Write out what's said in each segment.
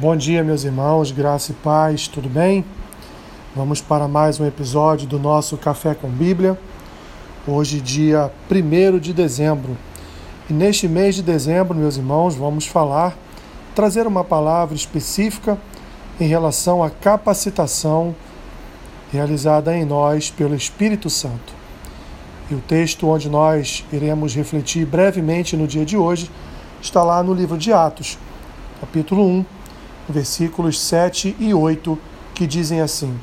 Bom dia, meus irmãos, graça e paz, tudo bem? Vamos para mais um episódio do nosso Café com Bíblia. Hoje, dia 1 de dezembro. E neste mês de dezembro, meus irmãos, vamos falar, trazer uma palavra específica em relação à capacitação realizada em nós pelo Espírito Santo. E o texto onde nós iremos refletir brevemente no dia de hoje está lá no livro de Atos, capítulo 1 versículos 7 e 8, que dizem assim: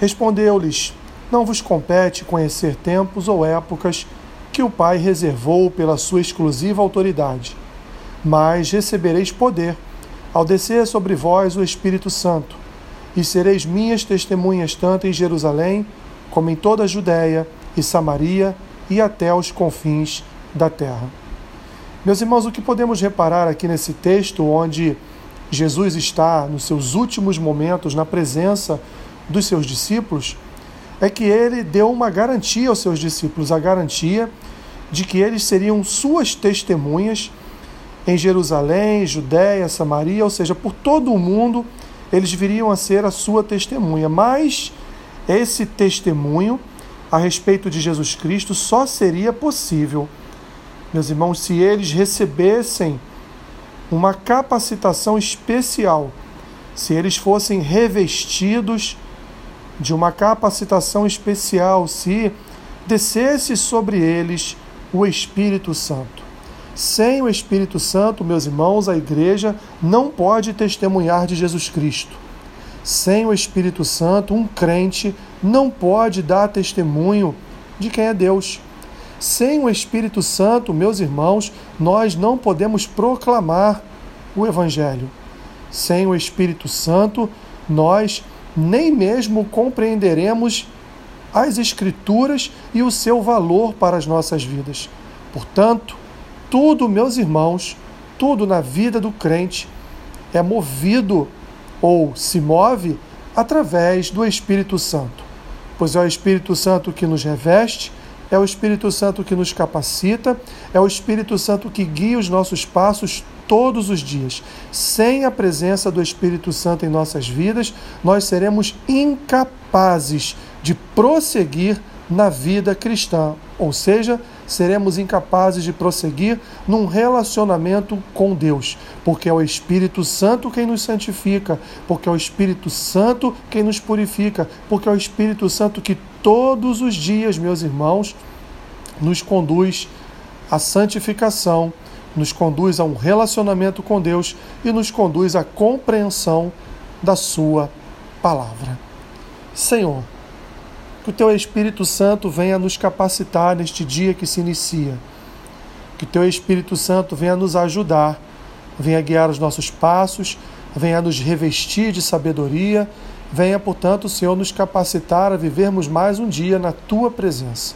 Respondeu-lhes: Não vos compete conhecer tempos ou épocas que o Pai reservou pela sua exclusiva autoridade, mas recebereis poder ao descer sobre vós o Espírito Santo, e sereis minhas testemunhas tanto em Jerusalém como em toda a Judéia e Samaria e até os confins da terra. Meus irmãos, o que podemos reparar aqui nesse texto, onde Jesus está nos seus últimos momentos na presença dos seus discípulos, é que ele deu uma garantia aos seus discípulos, a garantia de que eles seriam suas testemunhas em Jerusalém, Judéia, Samaria, ou seja, por todo o mundo, eles viriam a ser a sua testemunha. Mas esse testemunho a respeito de Jesus Cristo só seria possível, meus irmãos, se eles recebessem uma capacitação especial, se eles fossem revestidos de uma capacitação especial, se descesse sobre eles o Espírito Santo. Sem o Espírito Santo, meus irmãos, a igreja não pode testemunhar de Jesus Cristo. Sem o Espírito Santo, um crente não pode dar testemunho de quem é Deus. Sem o Espírito Santo, meus irmãos, nós não podemos proclamar o Evangelho. Sem o Espírito Santo, nós nem mesmo compreenderemos as Escrituras e o seu valor para as nossas vidas. Portanto, tudo, meus irmãos, tudo na vida do crente é movido ou se move através do Espírito Santo, pois é o Espírito Santo que nos reveste é o Espírito Santo que nos capacita, é o Espírito Santo que guia os nossos passos todos os dias. Sem a presença do Espírito Santo em nossas vidas, nós seremos incapazes de prosseguir na vida cristã, ou seja, seremos incapazes de prosseguir num relacionamento com Deus, porque é o Espírito Santo quem nos santifica, porque é o Espírito Santo quem nos purifica, porque é o Espírito Santo que todos os dias, meus irmãos, nos conduz à santificação, nos conduz a um relacionamento com Deus e nos conduz à compreensão da Sua palavra. Senhor, que o Teu Espírito Santo venha nos capacitar neste dia que se inicia. Que o Teu Espírito Santo venha nos ajudar, venha guiar os nossos passos, venha nos revestir de sabedoria, venha, portanto, Senhor, nos capacitar a vivermos mais um dia na Tua presença.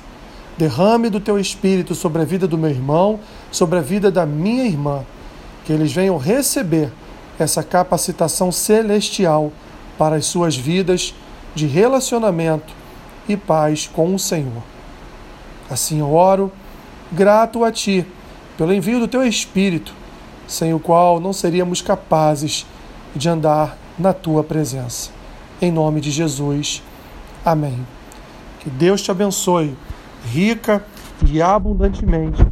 Derrame do Teu Espírito sobre a vida do meu irmão, sobre a vida da minha irmã, que eles venham receber essa capacitação celestial para as suas vidas de relacionamento e paz com o Senhor. Assim eu oro, grato a Ti, pelo envio do Teu Espírito, sem o qual não seríamos capazes de andar na Tua presença. Em nome de Jesus. Amém. Que Deus te abençoe, rica e abundantemente